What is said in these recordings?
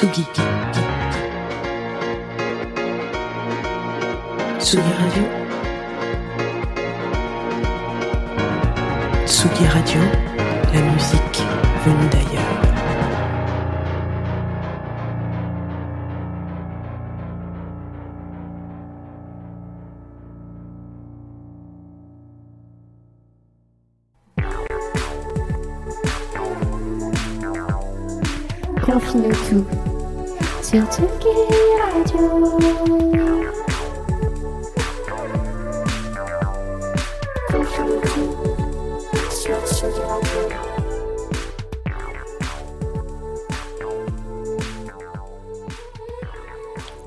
Tsugi. Tsugi Radio. Tsugi Radio, la musique venue d'ailleurs. Tout sur Tsugi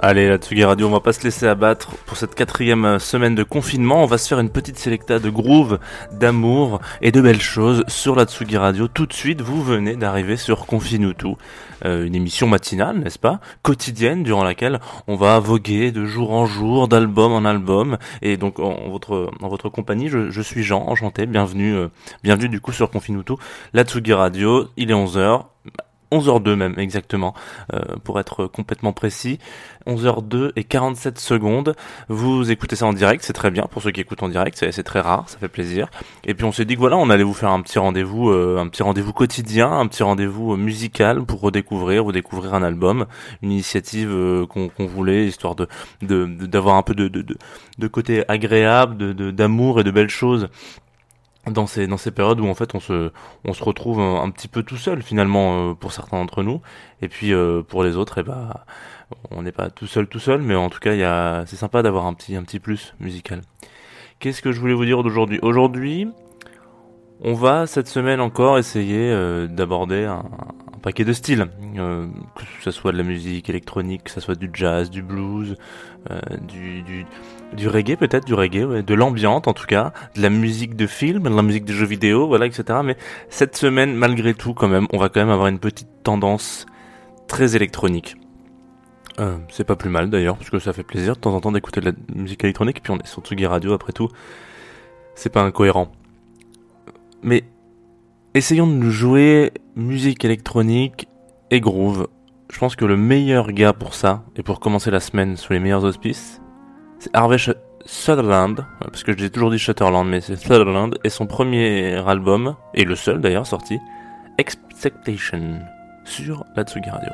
Allez, la Tsugi Radio, on va pas se laisser abattre pour cette quatrième euh, semaine de confinement. On va se faire une petite sélecta de groove, d'amour et de belles choses sur la Tsugi Radio. Tout de suite, vous venez d'arriver sur Confine tout, euh, une émission matinale, n'est-ce pas, quotidienne, durant laquelle on va voguer de jour en jour, d'album en album. Et donc, en votre en votre compagnie, je, suis Jean, enchanté, bienvenue, euh, bienvenue du coup sur Confine tout, la Tsugi Radio. Il est 11 h 11h02 même exactement euh, pour être complètement précis. 11h02 et 47 secondes. Vous écoutez ça en direct c'est très bien pour ceux qui écoutent en direct c'est très rare ça fait plaisir. Et puis on s'est dit que voilà on allait vous faire un petit rendez-vous euh, un petit rendez-vous quotidien un petit rendez-vous musical pour redécouvrir redécouvrir un album une initiative euh, qu'on voulait histoire de d'avoir un peu de, de, côté agréable d'amour et de belles choses dans ces dans ces périodes où en fait on se on se retrouve un, petit peu tout seul finalement euh, pour certains d'entre nous. Et puis euh, pour les autres et bah on n'est pas tout seul tout seul mais en tout cas il y a c'est sympa d'avoir un petit un petit plus musical. Qu'est-ce que je voulais vous dire d'aujourd'hui? Aujourd'hui on va cette semaine encore essayer euh, d'aborder un paquet de styles euh, que ce soit de la musique électronique que ce soit du jazz du blues euh, du, du reggae peut-être du reggae de l'ambiante en tout cas de la musique de film de la musique de jeux vidéo voilà etc mais cette semaine malgré tout quand même on va quand même avoir une petite tendance très électronique. Euh, c'est pas plus mal d'ailleurs parce que ça fait plaisir de temps en temps d'écouter de la musique électronique puis on est sur Tsugi Radio après tout. C'est pas incohérent. Mais essayons de nous jouer musique électronique et groove je pense que le meilleur gars pour ça et pour commencer la semaine sous les meilleurs auspices c'est Harvey Sutherland, parce que dis toujours dit Shutterland, mais c'est Sutherland, et son premier album, et le seul d'ailleurs sorti, Expectation, sur la Tsugi Radio.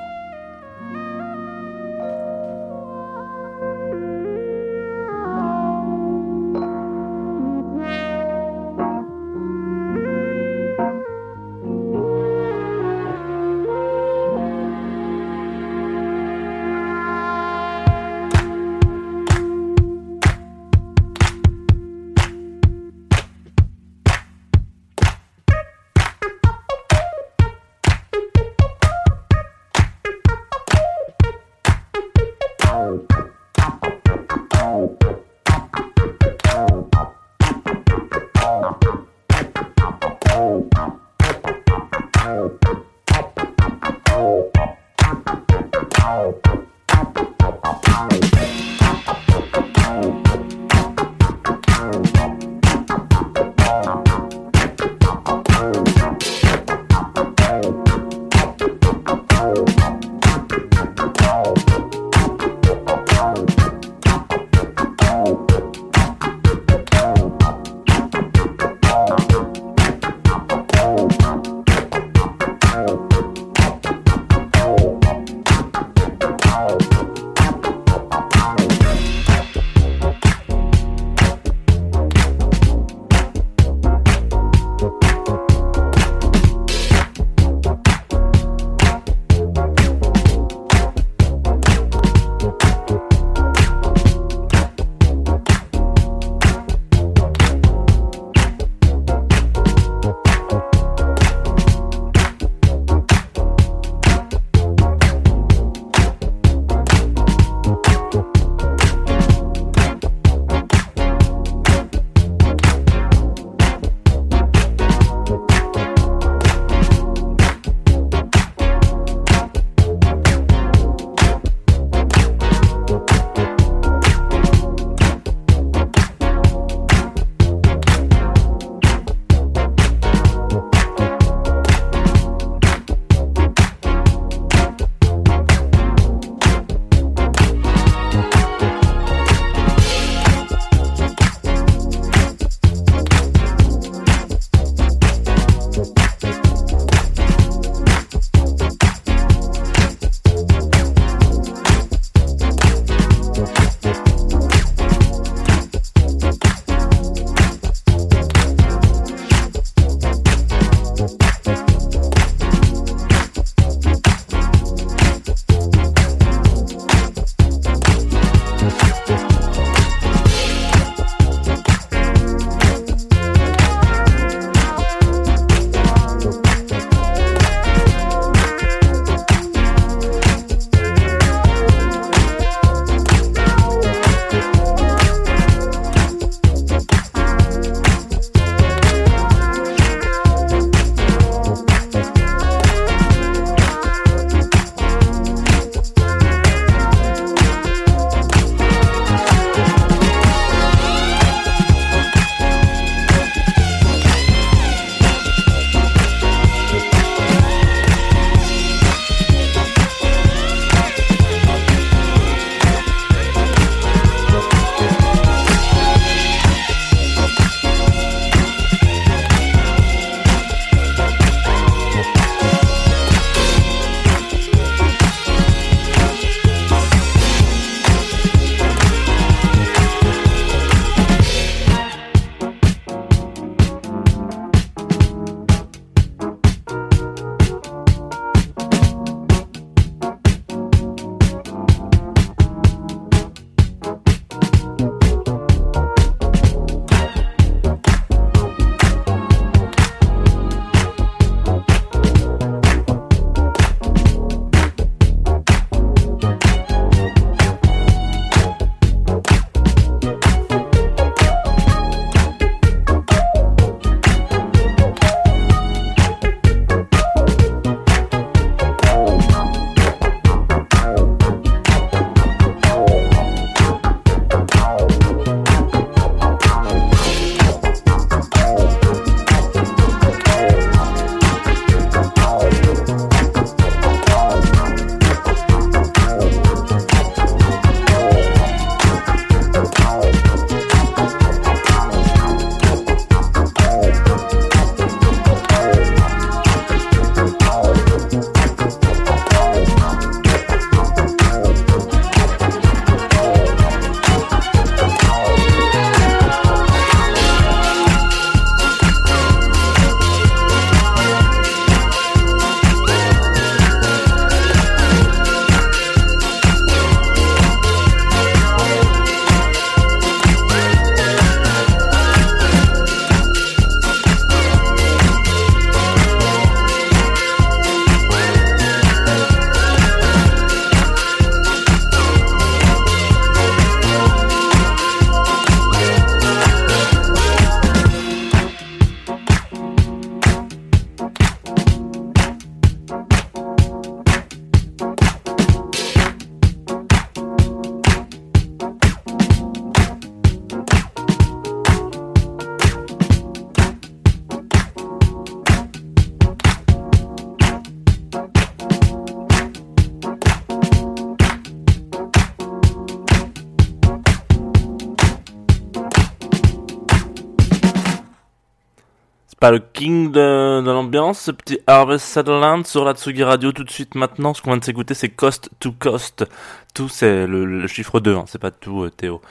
Pas le king de, l'ambiance, ce petit Harvest Sutherland sur la Tsugi Radio tout de suite maintenant. Ce qu'on vient de s'écouter, c'est Cost to Cost. Tout, c'est le, chiffre 2, hein, c'est pas tout, euh, Théo.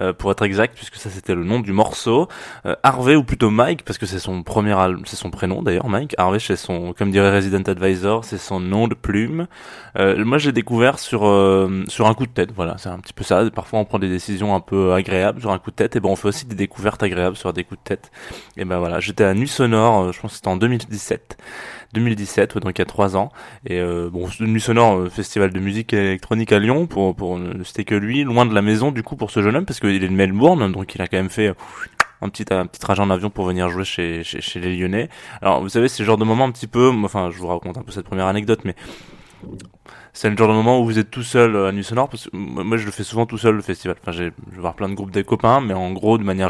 Euh, pour être exact, puisque ça c'était le nom du morceau. Euh, Harvey, ou plutôt Mike, parce que c'est son premier c'est son prénom d'ailleurs, Mike. Harvey, c'est son, comme dirait Resident Advisor, c'est son nom de plume. Moi, j'ai découvert sur, sur un coup de tête, voilà, c'est un petit peu ça. Parfois, on prend des décisions un peu agréables sur un coup de tête, et ben on fait aussi des découvertes agréables sur des coups de tête. Et ben voilà, j'étais à Nuit Sonore, euh, je pense que c'était en 2017. 2017, ouais, donc il y a trois ans. Et euh, bon, Nuit Sonore, euh, festival de musique électronique à Lyon, pour, pour ne citer que lui, loin de la maison du coup pour ce jeune homme, parce qu'il est de Melbourne, donc il a quand même fait un petit, un petit trajet en avion pour venir jouer chez, chez, chez les Lyonnais. Alors vous savez, c'est le genre de moment un petit peu, enfin je vous raconte un peu cette première anecdote, mais c'est le genre de moment où vous êtes tout seul à Nuit Sonore, parce que moi je le fais souvent tout seul le festival. Enfin, je vais voir plein de groupes des copains, mais en gros, de manière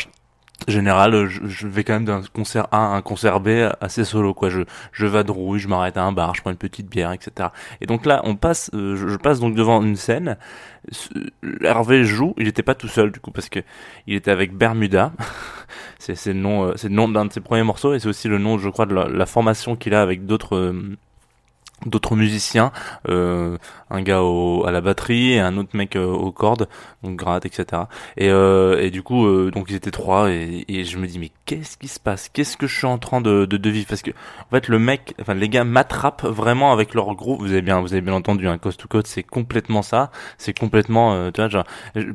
générale, je, je vais quand même d'un concert A à un concert B assez solo, quoi. Je, je vadrouille, je m'arrête à un bar, je prends une petite bière, etc. Et donc là, on passe, euh, je, je passe donc devant une scène. Hervé joue, il était pas tout seul du coup parce que il était avec Bermuda. c'est c'est le nom, euh, c'est le nom d'un de ses premiers morceaux et c'est aussi le nom, je crois, de la, la formation qu'il a avec d'autres. euh, d'autres musiciens, euh, un gars au, à la batterie et un autre mec euh, aux cordes, donc gratte, etc. Et, euh, et du coup, euh, donc ils étaient trois et, et je me dis mais qu'est-ce qui se passe? Qu'est-ce que je suis en train de, de, de vivre? Parce que en fait le mec, enfin les gars m'attrapent vraiment avec leur groupe. Vous avez bien, vous avez bien entendu, un coast to coast, c'est complètement ça. C'est complètement, euh, tu vois, genre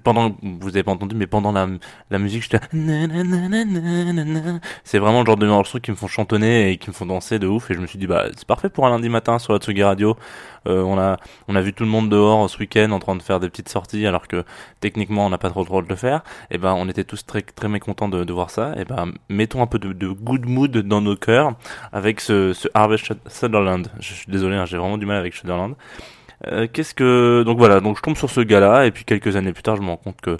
pendant, vous avez pas entendu, mais pendant la, la musique, j'étais c'est vraiment le genre de morceaux qui me font chantonner et qui me font danser de ouf. Et je me suis dit bah c'est parfait pour un lundi matin sur la Tsugi Radio. Euh, on a on a vu tout le monde dehors ce week-end en train de faire des petites sorties alors que techniquement on n'a pas trop le droit de le faire. Et ben on était tous très très mécontents de, voir ça. Et ben mettons un peu de, de good mood dans nos cœurs avec ce, ce Harvest Sutherland. Je suis désolé, hein, j'ai vraiment du mal avec Sutherland. Euh, Qu'est-ce que donc voilà donc je tombe sur ce gars-là et puis quelques années plus tard je me rends compte que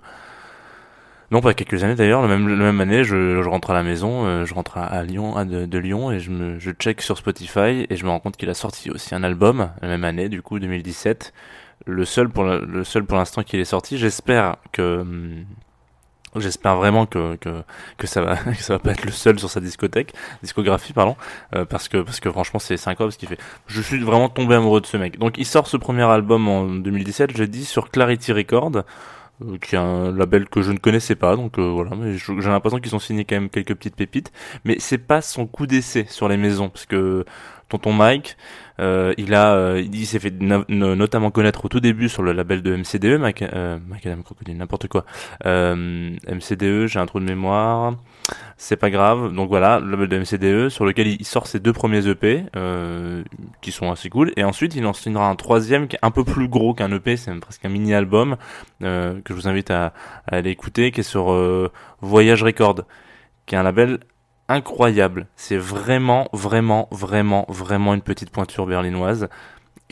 non pas quelques années d'ailleurs la même même année je, rentre à la maison euh, je rentre à, Lyon à de, Lyon et je me je check sur Spotify et je me rends compte qu'il a sorti aussi un album la même année du coup 2017 le seul pour le seul pour l'instant qu'il est sorti j'espère que hum, J'espère vraiment que, que, que ça va que ça va pas être le seul sur sa discothèque discographie pardon euh, parce que parce que franchement c'est incroyable ce qu'il fait. Je suis vraiment tombé amoureux de ce mec. Donc il sort ce premier album en 2017, j'ai dit sur Clarity Records qui est un label que je ne connaissais pas donc euh, voilà. Mais j'ai l'impression qu'ils ont signé quand même quelques petites pépites. Mais c'est pas son coup d'essai sur les maisons parce que tonton Mike euh, il a euh, il s'est fait no- no- notamment connaître au tout début sur le label de MCDE Mac, euh, Macadam Crocodile n'importe quoi. Euh, MCDE, j'ai un trou de mémoire. C'est pas grave. Donc voilà, le label de MCDE sur lequel il sort ses deux premiers EP euh, qui sont assez cool. Et ensuite, il en signera un troisième qui est un peu plus gros qu'un EP, c'est presque un mini-album euh, que je vous invite à, à aller écouter, qui est sur euh, Voyage Record, qui est un label incroyable. C'est vraiment, vraiment, vraiment, vraiment une petite pointure berlinoise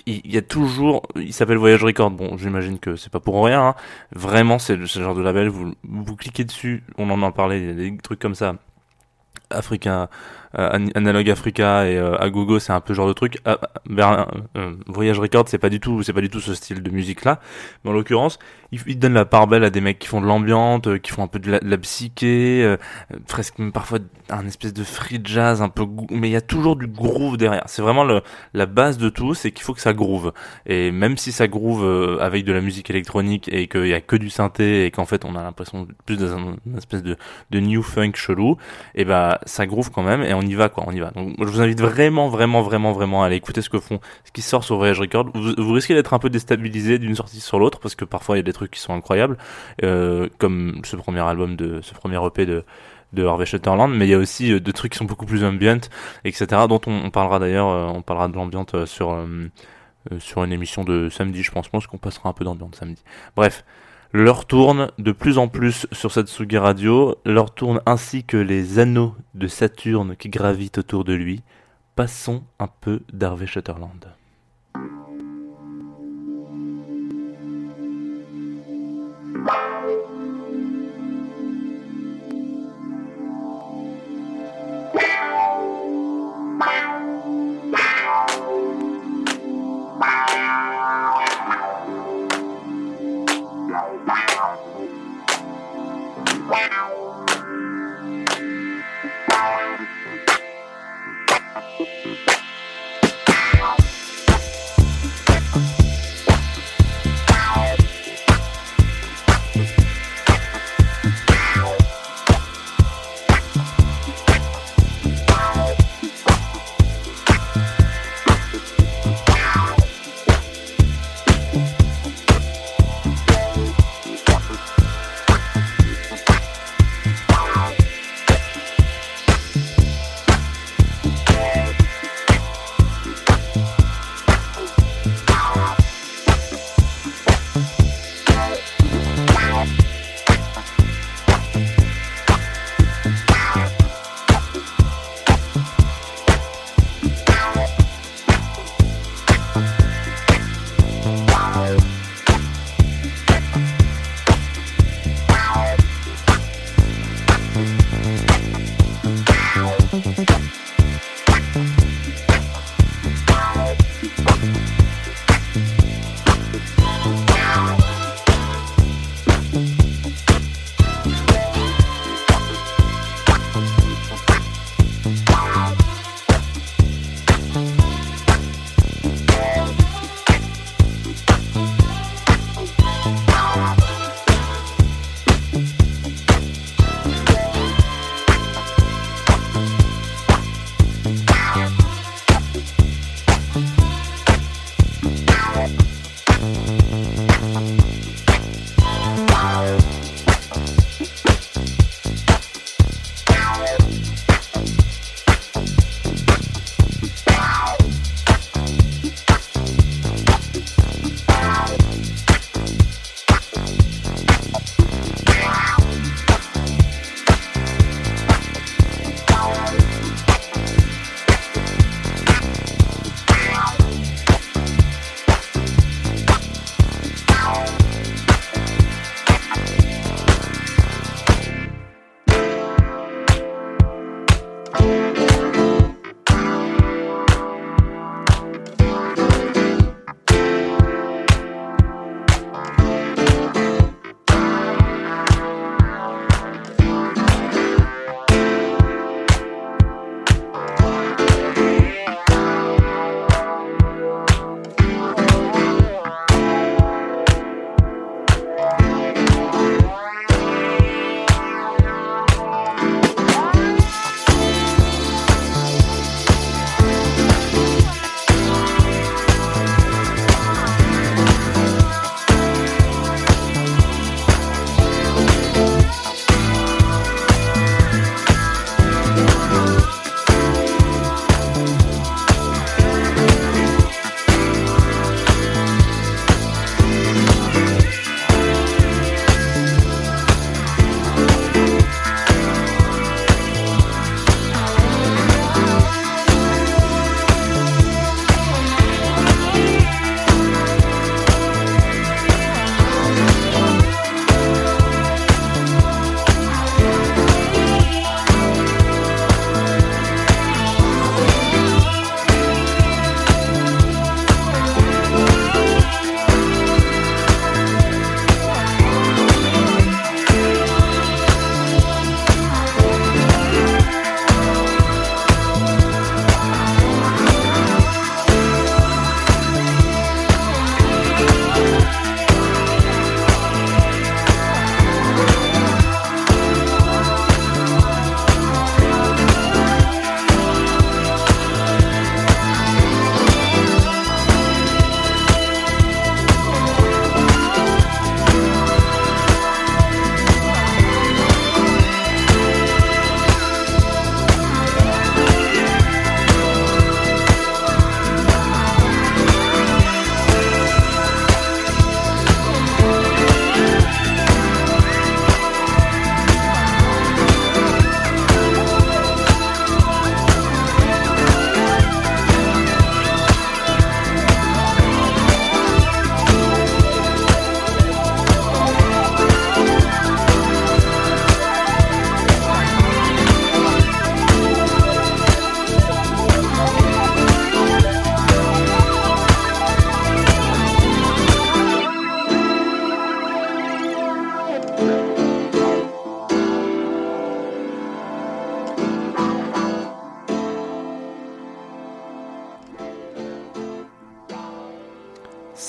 il y a toujours, il s'appelle Voyage Record. Bon, j'imagine que c'est pas pour rien. hein. Vraiment, c'est le, le genre de label. Vous, vous cliquez dessus, on en a parlé. Il y a des trucs comme ça. Africa, Analog Africa et euh, Agogo, c'est un peu genre de truc. Ah, Berlin, euh, Voyage Record, c'est pas du tout, c'est pas du tout ce style de musique là. Mais en l'occurrence, il, il donne la part belle à des mecs qui font de l'ambiance, euh, qui font un peu de la, de la psyché, euh, euh, presque parfois un espèce de free jazz un peu, mais il y a toujours du groove derrière. C'est vraiment le, la base de tout, c'est qu'il faut que ça groove. Et même si ça groove euh, avec de la musique électronique et qu'il y a que du synthé et qu'en fait on a l'impression plus d'une espèce de, de new funk chelou, et ben ça groove quand même y va quoi, on y va. Donc je vous invite vraiment, vraiment, vraiment, vraiment à aller écouter ce que font, ce qui sort sur Voyage Record. Vous, risquez d'être un peu déstabilisé d'une sortie sur l'autre parce que parfois il y a des trucs qui sont incroyables, euh, comme ce premier album de, ce premier EP de de Harvey Sutherland, mais il y a aussi euh, des trucs qui sont beaucoup plus ambient, etc. Dont on, on parlera d'ailleurs, euh, on parlera de l'ambiance sur euh, sur une émission de samedi, je pense. Je pense qu'on passera un peu d'ambiance samedi. Bref, l'heure tourne de plus en plus sur cette Sugi Radio. L'heure tourne ainsi que les anneaux de Saturne qui gravitent autour de lui. Passons un peu d'Harvey Sutherland.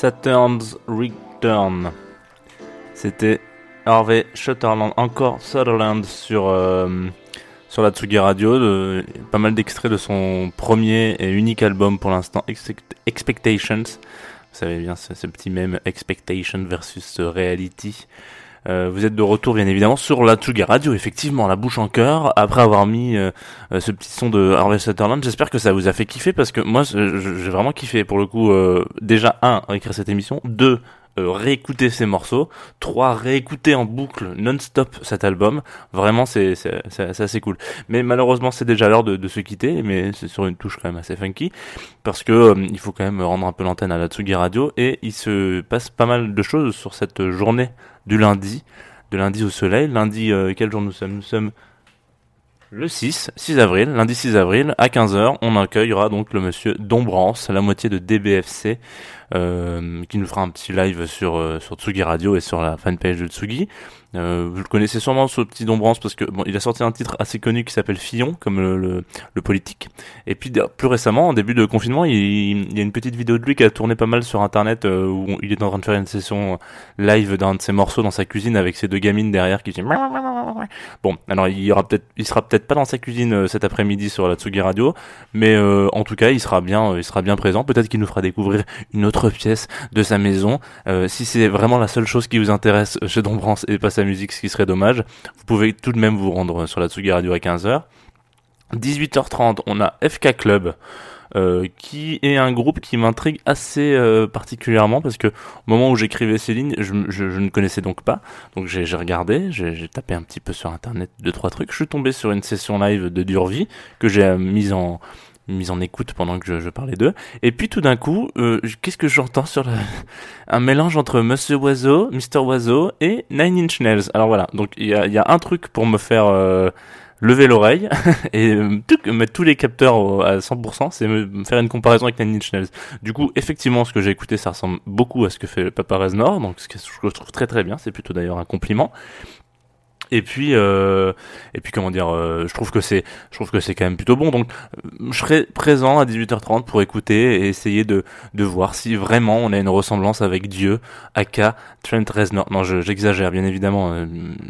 Saturn's Return. C'était Harvey Sutherland, encore Sutherland sur, euh, sur la Tsugi Radio. De, pas mal d'extraits de son premier et unique album pour l'instant, Expectations. Vous savez bien, ce, ce petit même Expectation versus Reality. Euh, vous êtes de retour bien évidemment sur la Tsugi Radio, effectivement, la bouche en cœur, après avoir mis euh, euh, ce petit son de Harvey Sutherland. J'espère que ça vous a fait kiffer parce que moi j'ai vraiment kiffé pour le coup. déjà un, écrire cette émission, deux, réécouter ces morceaux, trois, réécouter en boucle non-stop cet album. Vraiment, c'est assez cool. Mais malheureusement, c'est déjà l'heure de, de, se quitter, mais c'est sur une touche quand même assez funky, parce que il faut quand même rendre un peu l'antenne à la Tsugi Radio, et il se passe pas mal de choses sur cette journée du lundi, de lundi au soleil. Lundi, euh, quel jour nous sommes? Nous sommes le 6, 6 avril, lundi 6 avril, à 15h, on accueillera donc le monsieur Dombrance, la moitié de DBFC, euh, qui nous fera un petit live sur, euh, sur Tsugi Radio et sur la fanpage de Tsugi. Euh, vous le connaissez sûrement ce petit Dombrance parce que bon, il a sorti un titre assez connu qui s'appelle Fillon, comme le, politique. Et puis plus récemment, en début de confinement, il, y a une petite vidéo de lui qui a tourné pas mal sur internet où il est en train de faire une session live d'un de ses morceaux dans sa cuisine avec ses deux gamines derrière qui disent Bon, alors il y peut-être, il sera peut-être pas dans sa cuisine cet après-midi sur la Tsugi Radio, mais en tout cas, il sera bien, il sera bien présent. Peut-être qu'il nous fera découvrir une autre pièce de sa maison. si c'est vraiment la seule chose qui vous intéresse chez Dombrance et pas sa musique, ce qui serait dommage. Vous pouvez tout de même vous rendre sur la Tsugi Radio à 15h. 18h30, on a FK Club. Euh, qui est un groupe qui m'intrigue assez euh, particulièrement parce que au moment où j'écrivais ces lignes, je, ne connaissais donc pas. Donc j'ai regardé, j'ai tapé un petit peu sur internet deux trois trucs. Je suis tombé sur une session live de Durvi que j'ai euh, mise en mise en écoute pendant que je, parlais d'eux. Et puis tout d'un coup, euh, qu'est-ce que j'entends sur le... un mélange entre Monsieur Oiseau, Mr Oiseau et Nine Inch Nails. Alors voilà, donc il y a, un truc pour me faire euh, lever l'oreille et euh, mettre tous les capteurs à 100%, c'est me faire une comparaison avec Nine Inch Nails. Du coup, effectivement, ce que j'ai écouté, ça ressemble beaucoup à ce que fait Papa Reznor, donc ce que je trouve très très bien, c'est plutôt d'ailleurs un compliment. Et puis, euh, et puis comment dire, euh, je trouve que c'est, je trouve que c'est quand même plutôt bon. Donc, je serai présent à 18h30 pour écouter et essayer de, de voir si vraiment on a une ressemblance avec Dieu, aka Trent Reznor. Non, j'exagère bien évidemment. Euh,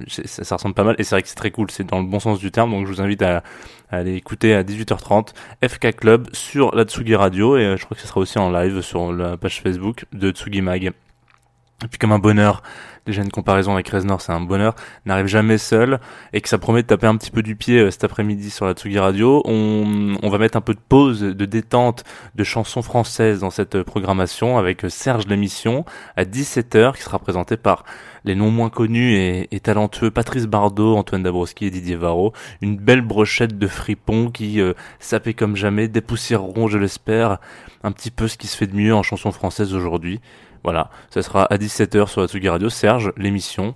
ça, ça, ressemble pas mal et c'est vrai que c'est très cool. C'est dans le bon sens du terme. Donc, je vous invite à, à aller écouter à 18h30 FK Club sur la Tsugi Radio et euh, je crois que ce sera aussi en live sur la page Facebook de Tsugi Mag. Et puis comme un bonheur, déjà une comparaison avec Reznor, c'est un bonheur, n'arrive jamais seul, et que ça promet de taper un petit peu du pied euh, cet après-midi sur la Tsugi Radio. On, on, va mettre un peu de pause, de détente, de chansons françaises dans cette euh, programmation avec euh, Serge l'émission à 17h, qui sera présenté par les non moins connus et, talentueux Patrice Bardot, Antoine Dabrowski et Didier Varro. Une belle brochette de fripons qui euh, comme jamais, dépoussiéreront, je l'espère, un petit peu ce qui se fait de mieux en chanson française aujourd'hui. Voilà, ça sera à 17h sur la Tsugi Radio. Serge, l'émission.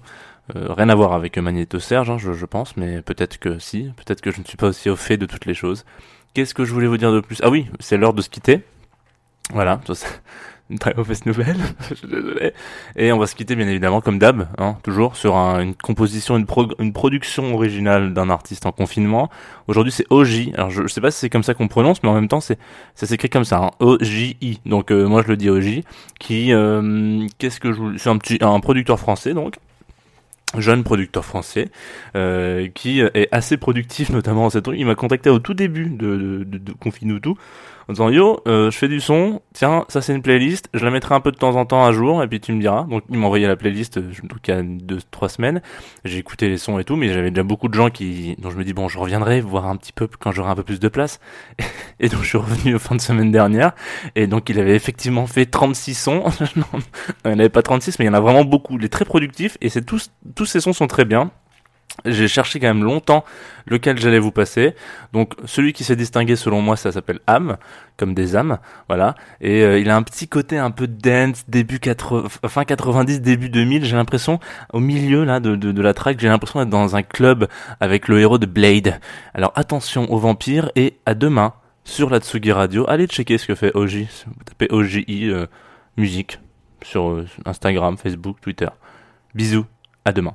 Euh, rien à voir avec Magneto Serge, hein, je, je, pense, mais peut-être que si, peut-être que je ne suis pas aussi au fait de toutes les choses. Qu'est-ce que je voulais vous dire de plus? Ah oui, c'est l'heure de se quitter. Voilà, une très mauvaise nouvelle, je suis désolé. Et on va se quitter bien évidemment comme d'hab, hein, toujours sur un, une composition, une, pro, une production originale d'un artiste en confinement. Aujourd'hui c'est OJ, alors je, je, sais pas si c'est comme ça qu'on prononce, mais en même temps ça s'écrit comme ça, hein, O-J-I. Donc euh, moi je le dis OJ, qui euh, qu'est-ce que je c'est un petit un producteur français donc jeune producteur français euh, qui est assez productif notamment en cette il m'a contacté au tout début de, de, de, en disant yo euh, je fais du son tiens ça c'est une playlist je la mettrai un peu de temps en temps à jour et puis tu me diras. Donc il m'a envoyé la playlist euh, donc il y a deux trois semaines. J'ai écouté les sons et tout mais j'avais déjà beaucoup de gens qui dont je me dis bon je reviendrai voir un petit peu quand j'aurai un peu plus de place. Et donc je suis revenu au fin de semaine dernière. Et donc il avait effectivement fait 36 sons. Non, il n'y en avait pas 36 mais il y en a vraiment beaucoup. Il est très productif et c'est tous tous ces sons sont très bien j'ai cherché quand même longtemps lequel j'allais vous passer. Donc celui qui s'est distingué selon moi, ça s'appelle âme, comme des âmes, voilà. Et euh, il a un petit côté un peu dance, début 80, fin 90, début 2000. J'ai l'impression au milieu là de, de, la track, j'ai l'impression d'être dans un club avec le héros de Blade. Alors attention aux vampires et à demain sur la Tsugi Radio. Allez checker ce que fait OJ. Vous tapez OJI euh, musique sur euh, Instagram, Facebook, Twitter. Bisous, à demain.